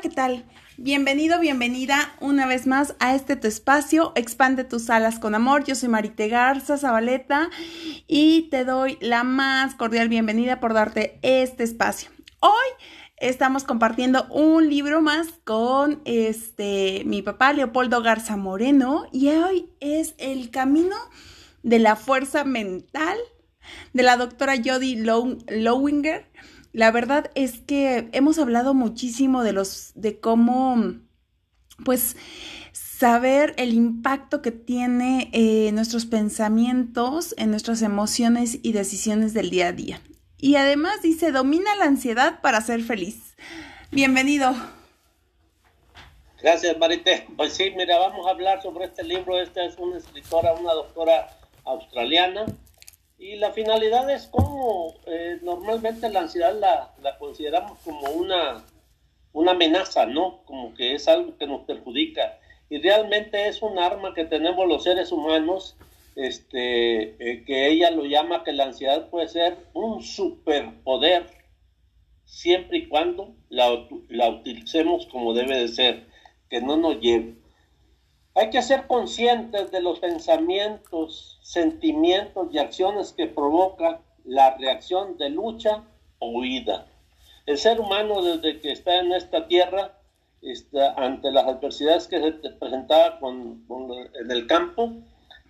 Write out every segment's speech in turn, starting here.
¿qué tal? Bienvenido, bienvenida una vez más a este tu espacio, Expande tus alas con amor. Yo soy Marite Garza Zabaleta y te doy la más cordial bienvenida por darte este espacio. Hoy estamos compartiendo un libro más con este mi papá Leopoldo Garza Moreno y hoy es El camino de la fuerza mental de la doctora Jody Lowinger la verdad es que hemos hablado muchísimo de los, de cómo, pues, saber el impacto que tiene eh, nuestros pensamientos en nuestras emociones y decisiones del día a día. Y además dice, domina la ansiedad para ser feliz. Bienvenido. Gracias, Marite. Pues sí, mira, vamos a hablar sobre este libro. Esta es una escritora, una doctora australiana y la finalidad es como eh, normalmente la ansiedad la, la, consideramos como una, una amenaza, ¿no? Como que es algo que nos perjudica. Y realmente es un arma que tenemos los seres humanos, este, eh, que ella lo llama que la ansiedad puede ser un superpoder, siempre y cuando la, la utilicemos como debe de ser, que no nos lleve. Hay que ser conscientes de los pensamientos, sentimientos y acciones que provoca la reacción de lucha o huida. El ser humano desde que está en esta tierra, está, ante las adversidades que se presentaba con, en el campo,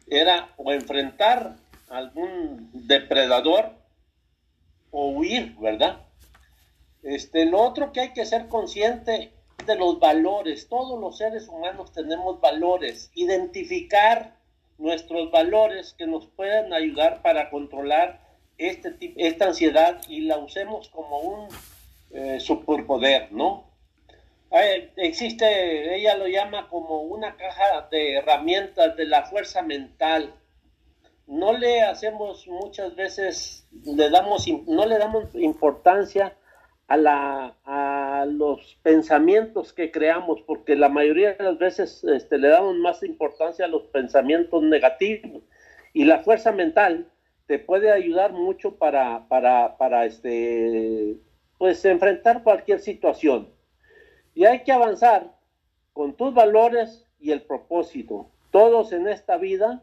era o enfrentar algún depredador o huir, ¿verdad? Este, lo otro que hay que ser consciente de los valores. Todos los seres humanos tenemos valores. Identificar nuestros valores que nos puedan ayudar para controlar este, esta ansiedad y la usemos como un eh, superpoder, ¿no? existe, ella lo llama como una caja de herramientas de la fuerza mental. No le hacemos muchas veces, le damos, no le damos importancia a, la, a los pensamientos que creamos, porque la mayoría de las veces este, le damos más importancia a los pensamientos negativos. Y la fuerza mental te puede ayudar mucho para, para, para este, pues, enfrentar cualquier situación. Y hay que avanzar con tus valores y el propósito. Todos en esta vida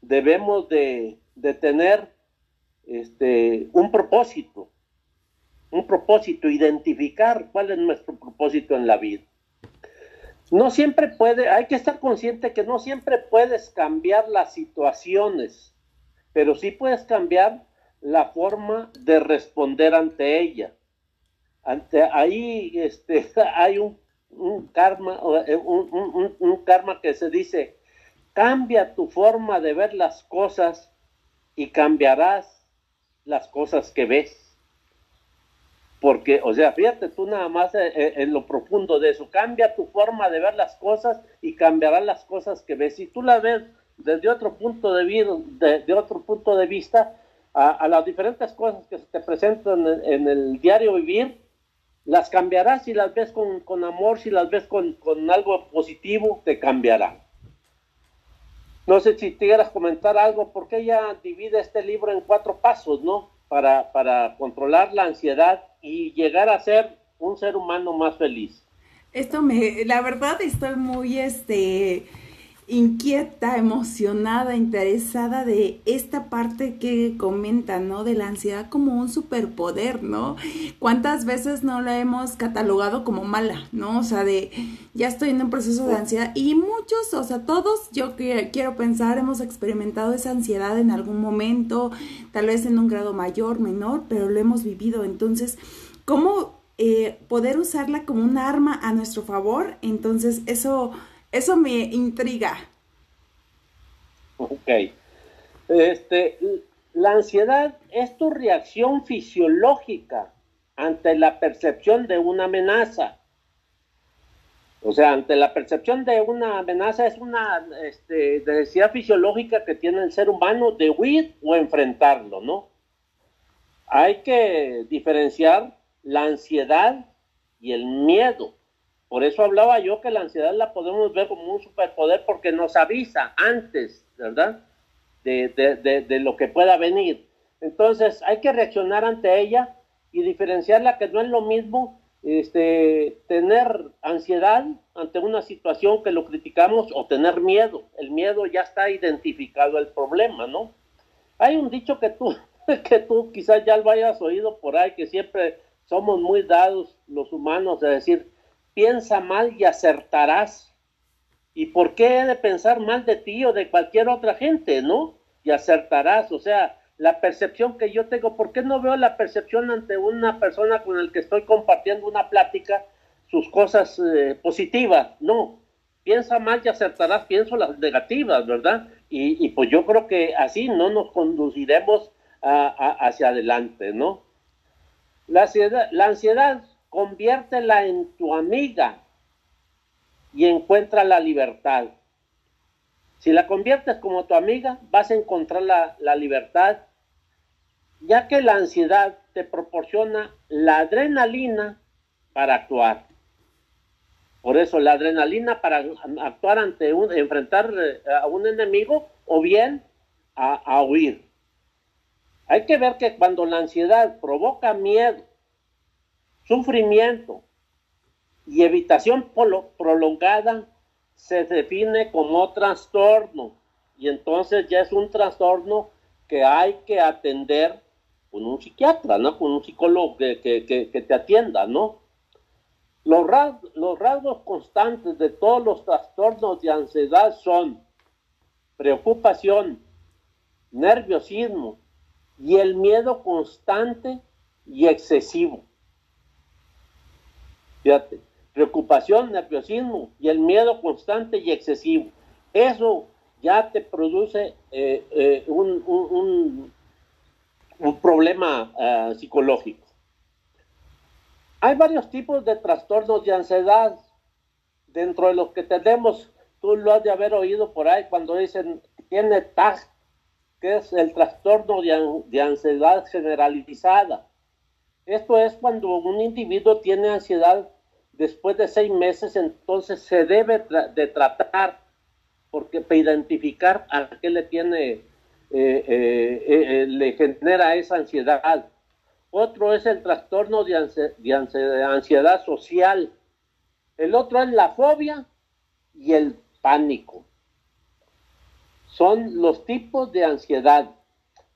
debemos de, de tener este, un propósito un propósito, identificar cuál es nuestro propósito en la vida. No siempre puede, hay que estar consciente que no siempre puedes cambiar las situaciones, pero sí puedes cambiar la forma de responder ante ella. Ante, ahí este, hay un, karma, eh, un, un karma que se dice, cambia tu forma de ver las cosas y cambiarás las cosas que ves. Porque, o sea, fíjate tú nada más eh, eh, en, lo profundo de eso. Cambia tu forma de ver las cosas y cambiarán las cosas que ves. Si tú las ves desde otro punto de, vista, de, otro punto de vista, a, las diferentes cosas que se te presentan en, el diario vivir, las cambiarás si las ves con, amor, si las ves con, con, algo positivo, te cambiará. No sé si te quieras comentar algo, porque ella divide este libro en cuatro pasos, ¿no? Para, para controlar la ansiedad y llegar a ser un ser humano más feliz. Esto me, la verdad estoy muy, este, inquieta, emocionada, interesada de esta parte que comenta, ¿no? De la ansiedad como un superpoder, ¿no? ¿Cuántas veces no la hemos catalogado como mala, ¿no? O sea, de ya estoy en un proceso de ansiedad y muchos, o sea, todos, yo quiero pensar, hemos experimentado esa ansiedad en algún momento, tal vez en un grado mayor, menor, pero lo hemos vivido. Entonces, ¿cómo eh, poder usarla como un arma a nuestro favor? Entonces, eso eso me intriga. Ok. Este, la ansiedad es tu reacción fisiológica ante la percepción de una amenaza. O sea, ante la percepción de una amenaza es una este, necesidad fisiológica que tiene el ser humano de huir o enfrentarlo, ¿no? Hay que diferenciar la ansiedad y el miedo. Por eso hablaba yo que la ansiedad la podemos ver como un superpoder porque nos avisa antes, ¿verdad? De, lo que pueda venir. Entonces hay que reaccionar ante ella y diferenciarla que no es lo mismo este, tener ansiedad ante una situación que lo criticamos o tener miedo. El miedo ya está identificado el problema, ¿no? Hay un dicho que tú, que tú quizás ya lo hayas oído por ahí, que siempre somos muy dados los humanos de decir, piensa mal y acertarás. ¿Y por qué he de pensar mal de ti o de cualquier otra gente, no? Y acertarás, o sea, la percepción que yo tengo, ¿por qué no veo la percepción ante una persona con la que estoy compartiendo una plática, sus cosas eh, positivas? No, piensa mal y acertarás, pienso las negativas, ¿verdad? Y, pues yo creo que así no nos conduciremos hacia adelante, ¿no? La ansiedad, la ansiedad, conviértela en tu amiga y encuentra la libertad. Si la conviertes como tu amiga, vas a encontrar la, la libertad, ya que la ansiedad te proporciona la adrenalina para actuar. Por eso la adrenalina para actuar ante un, enfrentar eh, a un enemigo o bien a, a huir. Hay que ver que cuando la ansiedad provoca miedo, sufrimiento y evitación prolongada, se define como trastorno y entonces ya es un trastorno que hay que atender con un psiquiatra, ¿no? Con un psicólogo que, que, te atienda, ¿no? Los, los rasgos constantes de todos los trastornos de ansiedad son preocupación, nerviosismo y el miedo constante y excesivo. Fíjate, preocupación, nerviosismo y el miedo constante y excesivo. Eso ya te produce eh, eh, un, un, problema eh, psicológico. Hay varios tipos de trastornos de ansiedad, dentro de los que tenemos, tú lo has de haber oído por ahí cuando dicen, tiene TAG, que es el trastorno de, de ansiedad generalizada. Esto es cuando un individuo tiene ansiedad después de seis meses, entonces se debe de tratar, porque para identificar a qué le tiene, eh, eh, eh, le genera esa ansiedad. Otro es el trastorno de, ansiedad social. El otro es la fobia y el pánico. Son los tipos de ansiedad.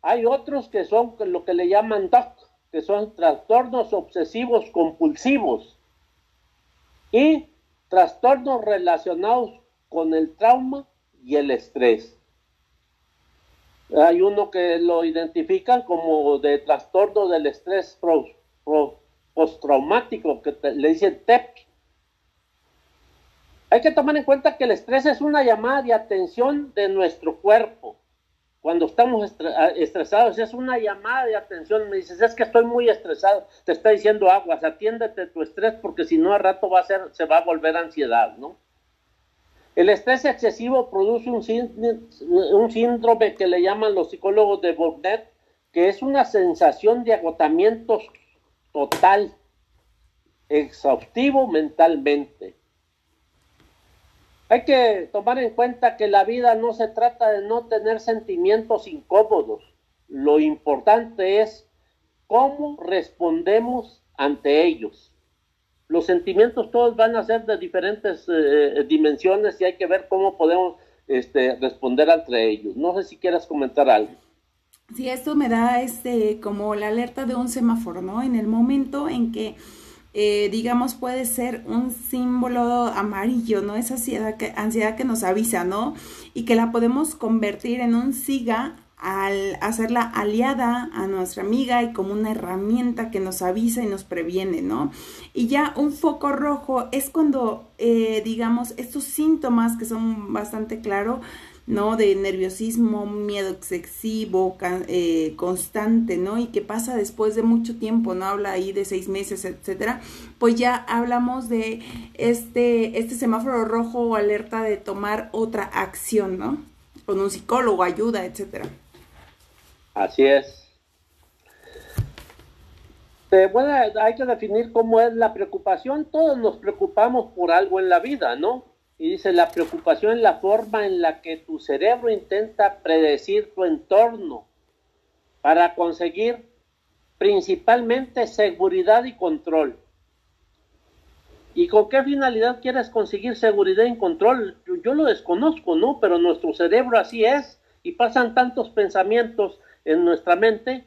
Hay otros que son lo que le llaman TOC, que son trastornos obsesivos compulsivos y trastornos relacionados con el trauma y el estrés. Hay uno que lo identifican como de trastorno del estrés postraumático, que le dicen TEP. Hay que tomar en cuenta que el estrés es una llamada de atención de nuestro cuerpo cuando estamos estresados, es una llamada de atención, me dices, es que estoy muy estresado, te está diciendo aguas, atiéndete tu estrés porque si no a rato va a ser, se va a volver ansiedad, ¿no? El estrés excesivo produce un síndrome, que le llaman los psicólogos de Burnett, que es una sensación de agotamiento total, exhaustivo mentalmente. Hay que tomar en cuenta que la vida no se trata de no tener sentimientos incómodos. Lo importante es cómo respondemos ante ellos. Los sentimientos todos van a ser de diferentes eh, dimensiones y hay que ver cómo podemos este, responder entre ellos. No sé si quieras comentar algo. Sí, esto me da este como la alerta de un semáforo, ¿no? En el momento en que eh, digamos, puede ser un símbolo amarillo, ¿no? Esa ansiedad que, ansiedad que nos avisa, ¿no? Y que la podemos convertir en un siga al hacerla aliada a nuestra amiga y como una herramienta que nos avisa y nos previene, ¿no? Y ya un foco rojo es cuando, eh, digamos, estos síntomas que son bastante claros, ¿no? De nerviosismo, miedo excesivo, eh, constante, ¿no? Y que pasa después de mucho tiempo, ¿no? Habla ahí de seis meses, etcétera. Pues ya hablamos de este, este semáforo rojo o alerta de tomar otra acción, ¿no? Con un psicólogo, ayuda, etcétera. Así es. hay que definir cómo es la preocupación. Todos nos preocupamos por algo en la vida, ¿no? Y dice, la preocupación es la forma en la que tu cerebro intenta predecir tu entorno para conseguir principalmente seguridad y control. ¿Y con qué finalidad quieres conseguir seguridad y control? Yo, lo desconozco, ¿no? Pero nuestro cerebro así es y pasan tantos pensamientos en nuestra mente.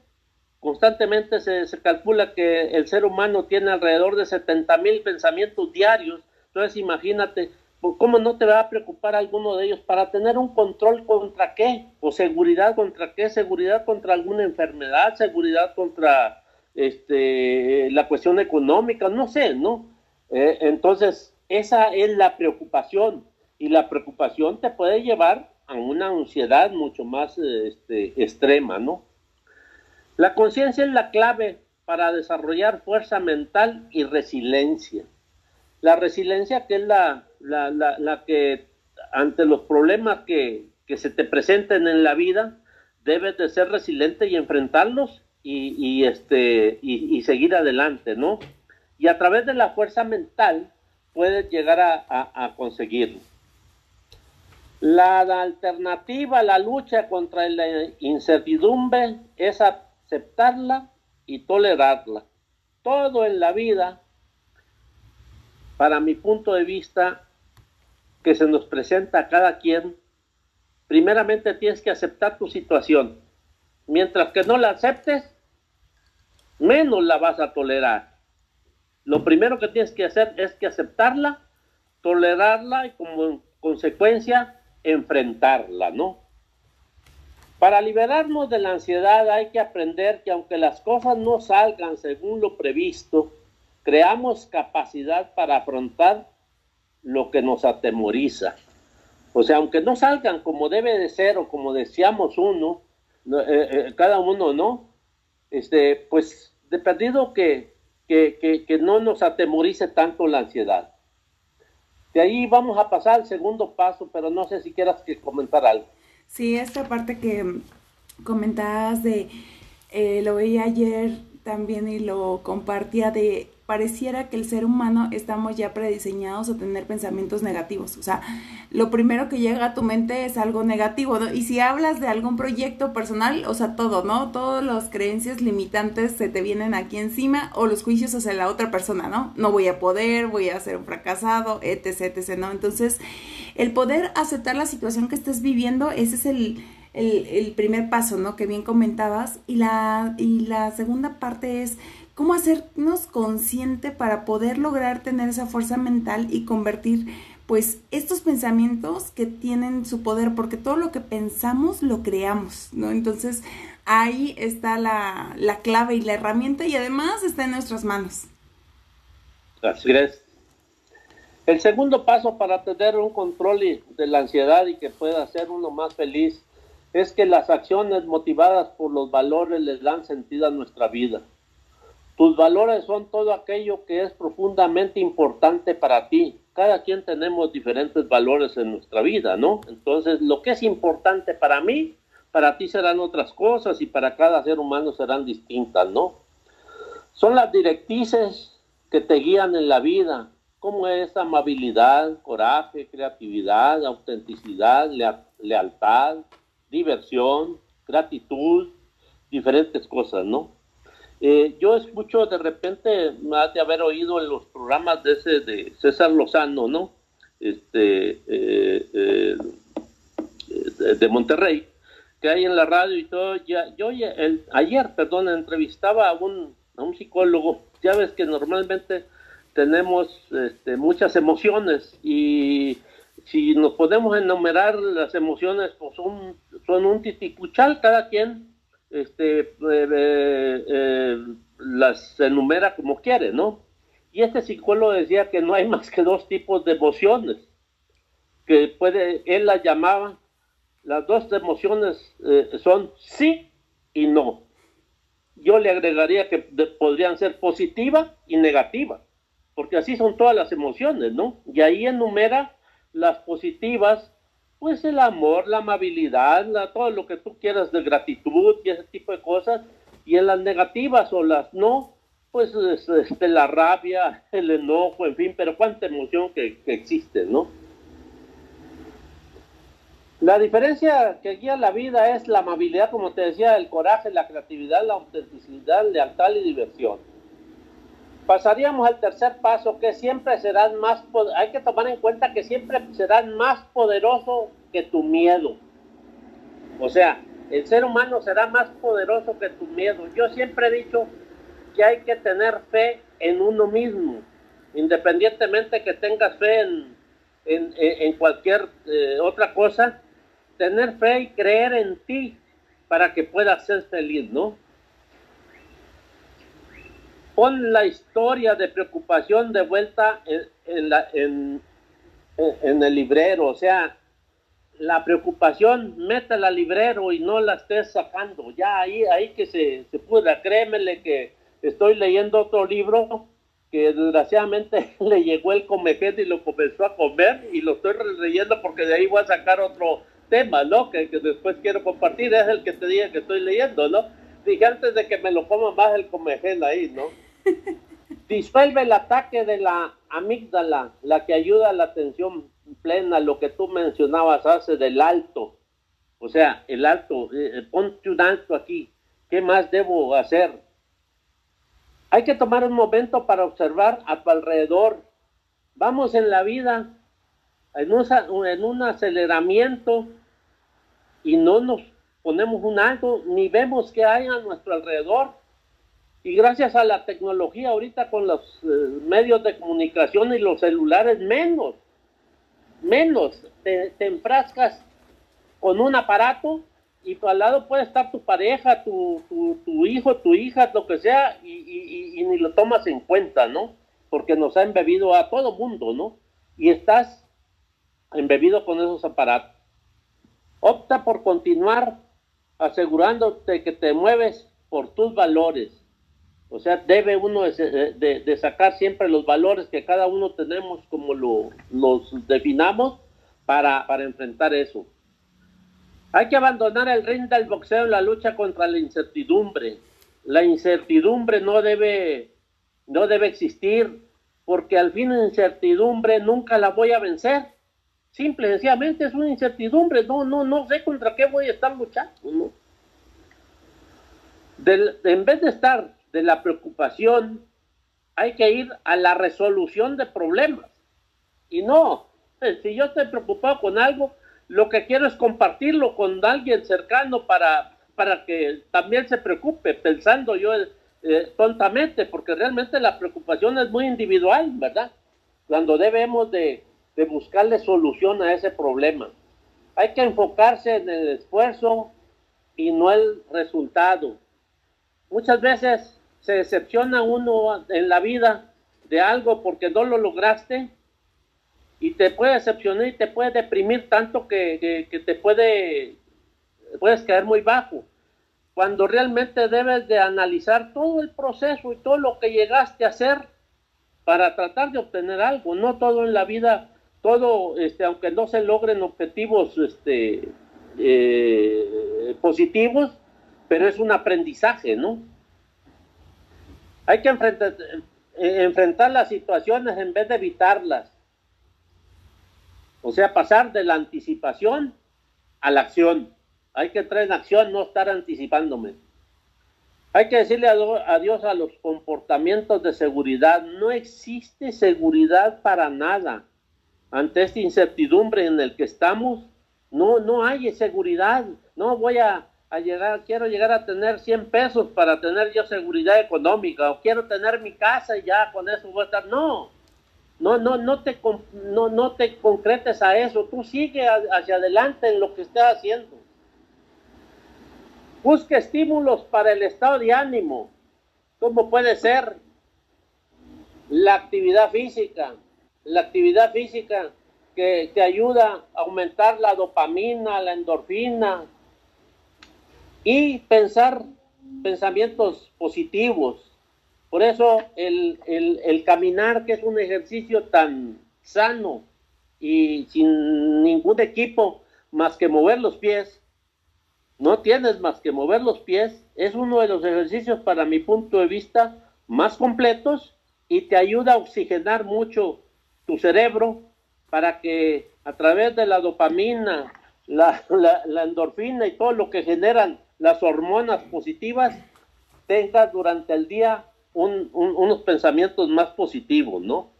Constantemente se, se calcula que el ser humano tiene alrededor de 70 mil pensamientos diarios. Entonces imagínate, ¿cómo no te va a preocupar alguno de ellos para tener un control contra qué? ¿O seguridad contra qué? Seguridad contra alguna enfermedad, seguridad contra este, la cuestión económica, no sé, ¿no? Eh, entonces, esa es la preocupación y la preocupación te puede llevar a una ansiedad mucho más este, extrema, ¿no? La conciencia es la clave para desarrollar fuerza mental y resiliencia. La resiliencia que es la, la, que ante los problemas que, que, se te presenten en la vida, debes de ser resiliente y enfrentarlos y, y este, y, seguir adelante, ¿no? y a través de la fuerza mental puedes llegar a, conseguirlo. La alternativa a la lucha contra la incertidumbre es aceptarla y tolerarla. Todo en la vida, para mi punto de vista, que se nos presenta a cada quien, primeramente tienes que aceptar tu situación. Mientras que no la aceptes, menos la vas a tolerar. Lo primero que tienes que hacer es que aceptarla, tolerarla y como consecuencia enfrentarla, ¿no? Para liberarnos de la ansiedad hay que aprender que aunque las cosas no salgan según lo previsto, creamos capacidad para afrontar lo que nos atemoriza. O sea, aunque no salgan como debe de ser o como deseamos uno, eh, eh, cada uno, ¿no? Este, pues dependido que que, no nos atemorice tanto la ansiedad. De ahí vamos a pasar al segundo paso, pero no sé si quieras que comentar algo. Sí, esta parte que comentabas de, eh, lo veía ayer también y lo compartía de pareciera que el ser humano estamos ya prediseñados a tener pensamientos negativos. O sea, lo primero que llega a tu mente es algo negativo, ¿no? Y si hablas de algún proyecto personal, o sea, todo, ¿no? Todas las creencias limitantes se te vienen aquí encima o los juicios hacia la otra persona, ¿no? No voy a poder, voy a ser un fracasado, etc., etc., ¿no? Entonces, el poder aceptar la situación que estés viviendo, ese es el... El, el primer paso, ¿no? Que bien comentabas. Y la, y la segunda parte es cómo hacernos consciente para poder lograr tener esa fuerza mental y convertir pues estos pensamientos que tienen su poder, porque todo lo que pensamos lo creamos, ¿no? Entonces ahí está la, clave y la herramienta y además está en nuestras manos. Así es. El segundo paso para tener un control de la ansiedad y que pueda ser uno más feliz es que las acciones motivadas por los valores les dan sentido a nuestra vida. Tus valores son todo aquello que es profundamente importante para ti. Cada quien tenemos diferentes valores en nuestra vida, ¿no? Entonces, lo que es importante para mí, para ti serán otras cosas y para cada ser humano serán distintas, ¿no? Son las directrices que te guían en la vida, como es amabilidad, coraje, creatividad, autenticidad, lealtad, diversión, gratitud, diferentes cosas, ¿no? Eh, yo escucho de repente, más de haber oído en los programas de ese de César Lozano, ¿no? Este, eh, eh, de, Monterrey, que hay en la radio y todo. Ya, yo ayer, perdón, entrevistaba a un, a un psicólogo. Ya ves que normalmente tenemos este, muchas emociones y si nos podemos enumerar las emociones, pues son, son un titicuchal cada quien este, eh, eh, eh, las enumera como quiere, ¿no? Y este psicólogo decía que no hay más que dos tipos de emociones, que puede, él las llamaba, las dos emociones son sí y no. Yo le agregaría que podrían ser positiva y negativa, porque así son todas las emociones, ¿no? Y ahí enumera las positivas pues el amor, la amabilidad, todo lo que tú quieras de gratitud y ese tipo de cosas, y en las negativas o las no, pues este, la rabia, el enojo, en fin, pero cuánta emoción que, existe, ¿no? La diferencia que guía la vida es la amabilidad, como te decía, el coraje, la creatividad, la autenticidad, lealtad y diversión. Pasaríamos al tercer paso, que siempre serás más, hay que tomar en cuenta que siempre serás más poderoso que tu miedo. O sea, el ser humano será más poderoso que tu miedo. Yo siempre he dicho que hay que tener fe en uno mismo, independientemente que tengas fe en, en, cualquier eh, otra cosa, tener fe y creer en ti para que puedas ser feliz, ¿no? Pon la historia de preocupación de vuelta en, la, en, el librero, o sea, la preocupación, métela al librero y no la estés sacando, ya ahí, ahí que se, se pueda, créemele que estoy leyendo otro libro que desgraciadamente le llegó el comejete y lo comenzó a comer y lo estoy leyendo porque de ahí voy a sacar otro tema, ¿no? Que, después quiero compartir, es el que te dije que estoy leyendo, ¿no? Dije antes de que me lo coma más el comejel ahí, ¿no? Disuelve el ataque de la amígdala, la que ayuda a la atención plena, lo que tú mencionabas hace del alto. O sea, el alto, eh, eh, ponte un alto aquí. ¿Qué más debo hacer? Hay que tomar un momento para observar a tu alrededor. Vamos en la vida en un, en un aceleramiento y no nos ponemos un alto ni vemos qué hay a nuestro alrededor. Y gracias a la tecnología ahorita con los eh, medios de comunicación y los celulares, menos, menos te, enfrascas con un aparato y al lado puede estar tu pareja, tu, tu, hijo, tu hija, lo que sea, y, y, ni lo tomas en cuenta, ¿no? Porque nos ha embebido a todo mundo, ¿no? Y estás embebido con esos aparatos. Opta por continuar asegurándote que te mueves por tus valores o sea, debe uno de, sacar siempre los valores que cada uno tenemos como lo, los definamos para, para enfrentar eso. Hay que abandonar el ring del boxeo en la lucha contra la incertidumbre. La incertidumbre no debe, no debe existir porque al fin la incertidumbre nunca la voy a vencer. Simple sencillamente es una incertidumbre. No, no, no sé contra qué voy a estar luchando. en vez de estar de la preocupación, hay que ir a la resolución de problemas. Y no, si yo estoy preocupado con algo, lo que quiero es compartirlo con alguien cercano para, para que también se preocupe, pensando yo eh, tontamente, porque realmente la preocupación es muy individual, ¿verdad? Cuando debemos de, de buscarle solución a ese problema. Hay que enfocarse en el esfuerzo y no el resultado. Muchas veces se decepciona uno en la vida de algo porque no lo lograste y te puede decepcionar y te puede deprimir tanto que, te puede puedes caer muy bajo. Cuando realmente debes de analizar todo el proceso y todo lo que llegaste a hacer para tratar de obtener algo. No todo en la vida todo este aunque no se logren objetivos este eh, positivos pero es un aprendizaje no hay que enfrentar, eh, enfrentar las situaciones en vez de evitarlas. O sea, pasar de la anticipación a la acción. Hay que entrar en acción, no estar anticipándome. Hay que decirle adiós a los comportamientos de seguridad. No existe seguridad para nada. Ante esta incertidumbre en el que estamos, no, no hay seguridad. No voy a, llegar, quiero llegar a tener 100 pesos para tener yo seguridad económica, o quiero tener mi casa y ya con eso voy a estar. No, no, no, no te, no, no te concretes a eso, tú sigue hacia adelante en lo que estés haciendo. Busque estímulos para el estado de ánimo, como puede ser la actividad física, la actividad física que te ayuda a aumentar la dopamina, la endorfina, y pensar pensamientos positivos. Por eso el, el, caminar, que es un ejercicio tan sano y sin ningún equipo más que mover los pies, no tienes más que mover los pies, es uno de los ejercicios para mi punto de vista más completos y te ayuda a oxigenar mucho tu cerebro para que a través de la dopamina, la, la, la endorfina y todo lo que generan las hormonas positivas, tengas durante el día unos pensamientos más positivos, ¿no?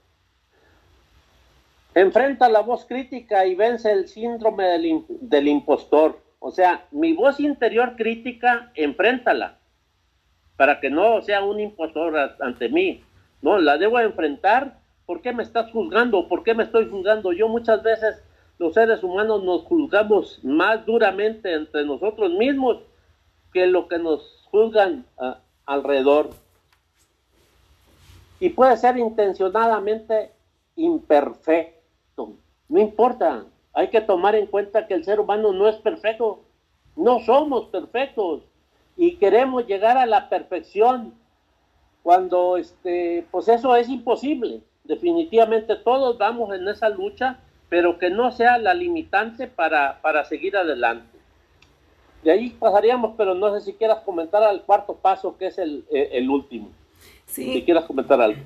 Enfrenta la voz crítica y vence el síndrome del, del impostor. O sea, mi voz interior crítica, enfréntala para que no sea un impostor ante mí. No, la debo enfrentar. ¿Por qué me estás juzgando? ¿Por qué me estoy juzgando? Yo muchas veces los seres humanos nos juzgamos más duramente entre nosotros mismos que lo que nos juzgan ah, alrededor. Y puede ser intencionadamente imperfecto. No importa. Hay que tomar en cuenta que el ser humano no es perfecto. No somos perfectos. Y queremos llegar a la perfección cuando este, pues eso es imposible. Definitivamente todos vamos en esa lucha pero que no sea la limitante para, para seguir adelante. De ahí pasaríamos, pero no sé si quieras comentar al cuarto paso, que es el, eh, el último. Sí. Si quieras comentar algo.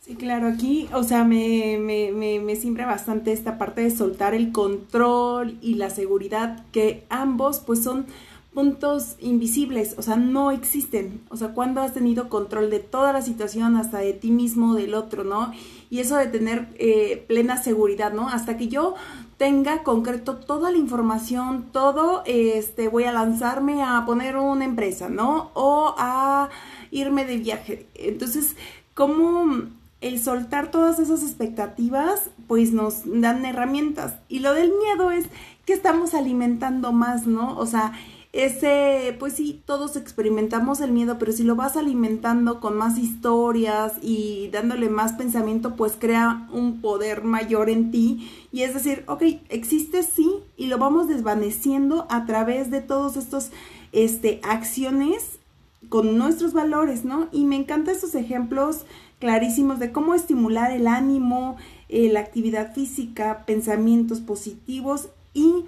Sí, claro, aquí, o sea, me, me, me, me simbra bastante esta parte de soltar el control y la seguridad, que ambos pues son puntos invisibles, o sea, no existen. O sea, cuando has tenido control de toda la situación, hasta de ti mismo, del otro, ¿no? Y eso de tener eh, plena seguridad, ¿no? Hasta que yo tenga concreto toda la información, todo, este, voy a lanzarme a poner una empresa, ¿no? O a irme de viaje. Entonces, ¿cómo el soltar todas esas expectativas, pues nos dan herramientas. Y lo del miedo es que estamos alimentando más, ¿no? O sea, ese, pues sí, todos experimentamos el miedo, pero si lo vas alimentando con más historias y dándole más pensamiento, pues crea un poder mayor en ti. Y es decir, ok, existe sí, y lo vamos desvaneciendo a través de todos estos este, acciones con nuestros valores, ¿no? Y me encantan estos ejemplos clarísimos de cómo estimular el ánimo, eh, la actividad física, pensamientos positivos y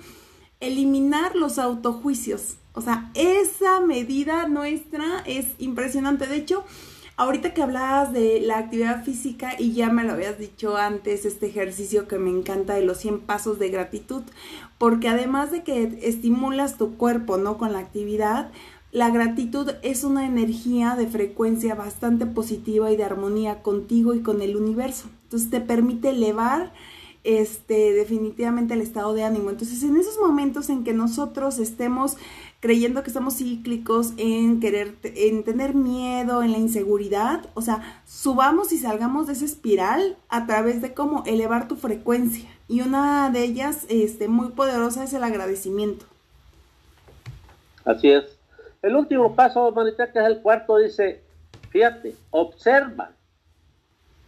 eliminar los autojuicios. O sea, esa medida nuestra es impresionante. De hecho, ahorita que hablabas de la actividad física y ya me lo habías dicho antes, este ejercicio que me encanta de los 100 pasos de gratitud, porque además de que estimulas tu cuerpo, ¿no? Con la actividad, la gratitud es una energía de frecuencia bastante positiva y de armonía contigo y con el universo. Entonces te permite elevar este, definitivamente el estado de ánimo. Entonces, en esos momentos en que nosotros estemos creyendo que estamos cíclicos en querer, en tener miedo, en la inseguridad, o sea, subamos y salgamos de esa espiral a través de cómo elevar tu frecuencia. Y una de ellas, este, muy poderosa, es el agradecimiento. Así es. El último paso, Manita, que es el cuarto, dice, fíjate, observa,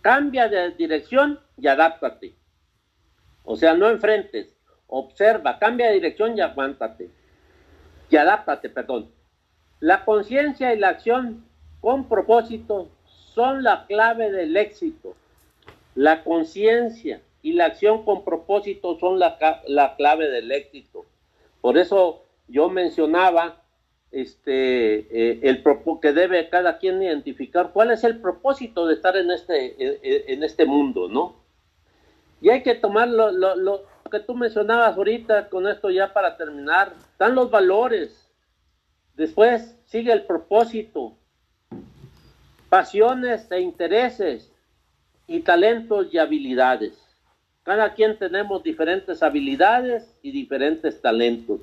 cambia de dirección y adáptate. O sea, no enfrentes, observa, cambia de dirección y aguántate. Y adáptate, perdón. La conciencia y la acción con propósito son la clave del éxito. La conciencia y la acción con propósito son la, la, clave del éxito. Por eso yo mencionaba este, eh, el que debe cada quien identificar cuál es el propósito de estar en este, en este mundo, ¿no? Y hay que tomar lo, que tú mencionabas ahorita, con esto ya para terminar, están los valores, después sigue el propósito, pasiones e intereses y talentos y habilidades. Cada quien tenemos diferentes habilidades y diferentes talentos.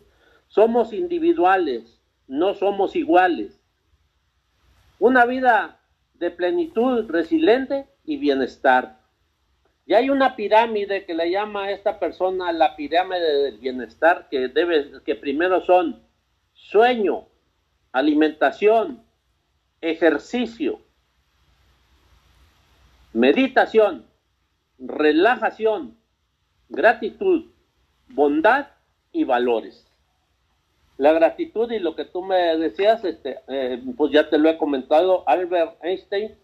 Somos individuales, no somos iguales. Una vida de plenitud, resiliente y bienestar. Y hay una pirámide que le llama a esta persona la pirámide del bienestar, que debe, que primero son sueño, alimentación, ejercicio, meditación, relajación, gratitud, bondad y valores. La gratitud y lo que tú me decías, este, eh, pues ya te lo he comentado, Albert Einstein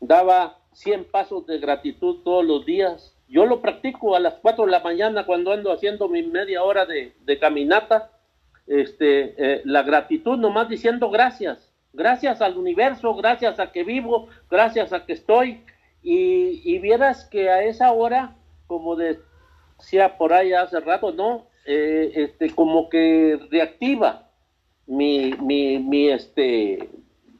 daba 100 pasos de gratitud todos los días. Yo lo practico a las 4 de la mañana cuando ando haciendo mi media hora de, caminata. Este, eh, la gratitud nomás diciendo gracias. Gracias al universo, gracias a que vivo, gracias a que estoy. Y, y vieras que a esa hora, como decía por ahí hace rato, ¿no? Eh, este, como que reactiva mi, mi, mi, este,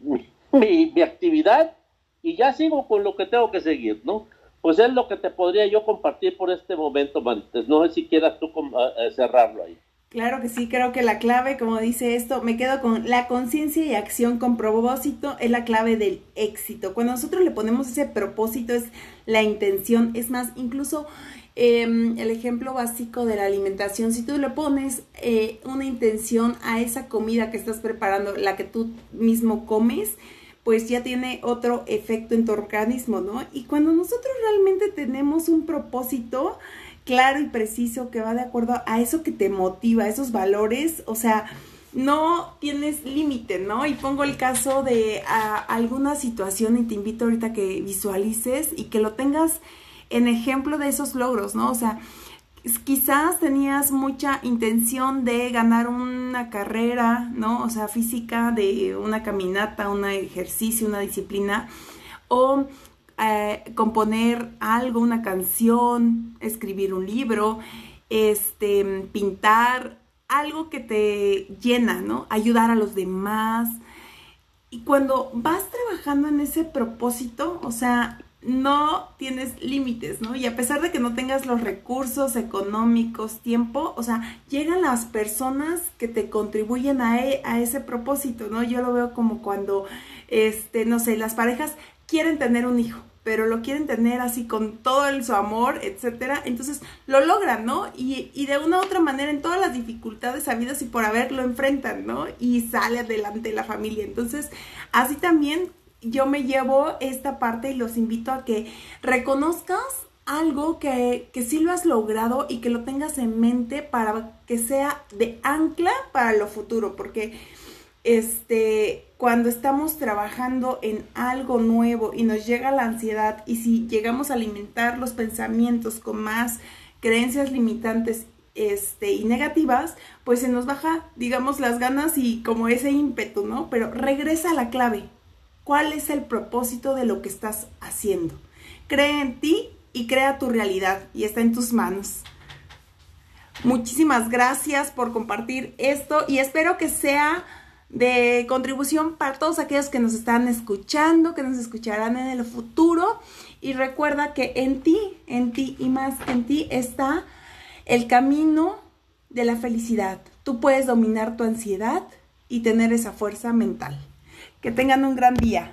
mi, mi actividad y ya sigo con lo que tengo que seguir, ¿no? Pues es lo que te podría yo compartir por este momento, Marites. No sé si quieras tú eh, cerrarlo ahí. Claro que sí, creo que la clave, como dice esto, me quedo con la conciencia y acción con propósito es la clave del éxito. Cuando nosotros le ponemos ese propósito es la intención, es más, incluso em, el ejemplo básico de la alimentación, si tú le pones eh, una intención a esa comida que estás preparando, la que tú mismo comes, pues ya tiene otro efecto en tu organismo, ¿no? Y cuando nosotros realmente tenemos un propósito, claro y preciso que va de acuerdo a eso que te motiva, a esos valores, o sea, no tienes límite, ¿no? Y pongo el caso de alguna situación y te invito ahorita a que visualices y que lo tengas en ejemplo de esos logros, ¿no? O sea, quizás tenías mucha intención de ganar una carrera, ¿no? O sea, física, de una caminata, un ejercicio, una disciplina, o eh, componer algo, una canción, escribir un libro, este, pintar, algo que te llena, ¿no? Ayudar a los demás. Y cuando vas trabajando en ese propósito, o sea, no tienes límites, ¿no? Y a pesar de que no tengas los recursos económicos, tiempo, o sea, llegan las personas que te contribuyen a, e, a ese propósito, ¿no? Yo lo veo como cuando, este, no sé, las parejas quieren tener un hijo, pero lo quieren tener así con todo el, su amor, etcétera. Entonces lo logran, ¿no? Y, y, de una u otra manera, en todas las dificultades habidas y por haber, lo enfrentan, ¿no? Y sale adelante la familia. Entonces, así también yo me llevo esta parte y los invito a que reconozcas algo que, que sí lo has logrado y que lo tengas en mente para que sea de ancla para lo futuro, porque este, cuando estamos trabajando en algo nuevo y nos llega la ansiedad y si llegamos a alimentar los pensamientos con más creencias limitantes este, y negativas, pues se nos baja, digamos, las ganas y como ese ímpetu, ¿no? Pero regresa a la clave. ¿Cuál es el propósito de lo que estás haciendo? Cree en ti y crea tu realidad y está en tus manos. Muchísimas gracias por compartir esto y espero que sea de contribución para todos aquellos que nos están escuchando, que nos escucharán en el futuro. Y recuerda que en ti, en ti y más en ti está el camino de la felicidad. Tú puedes dominar tu ansiedad y tener esa fuerza mental. Que tengan un gran día.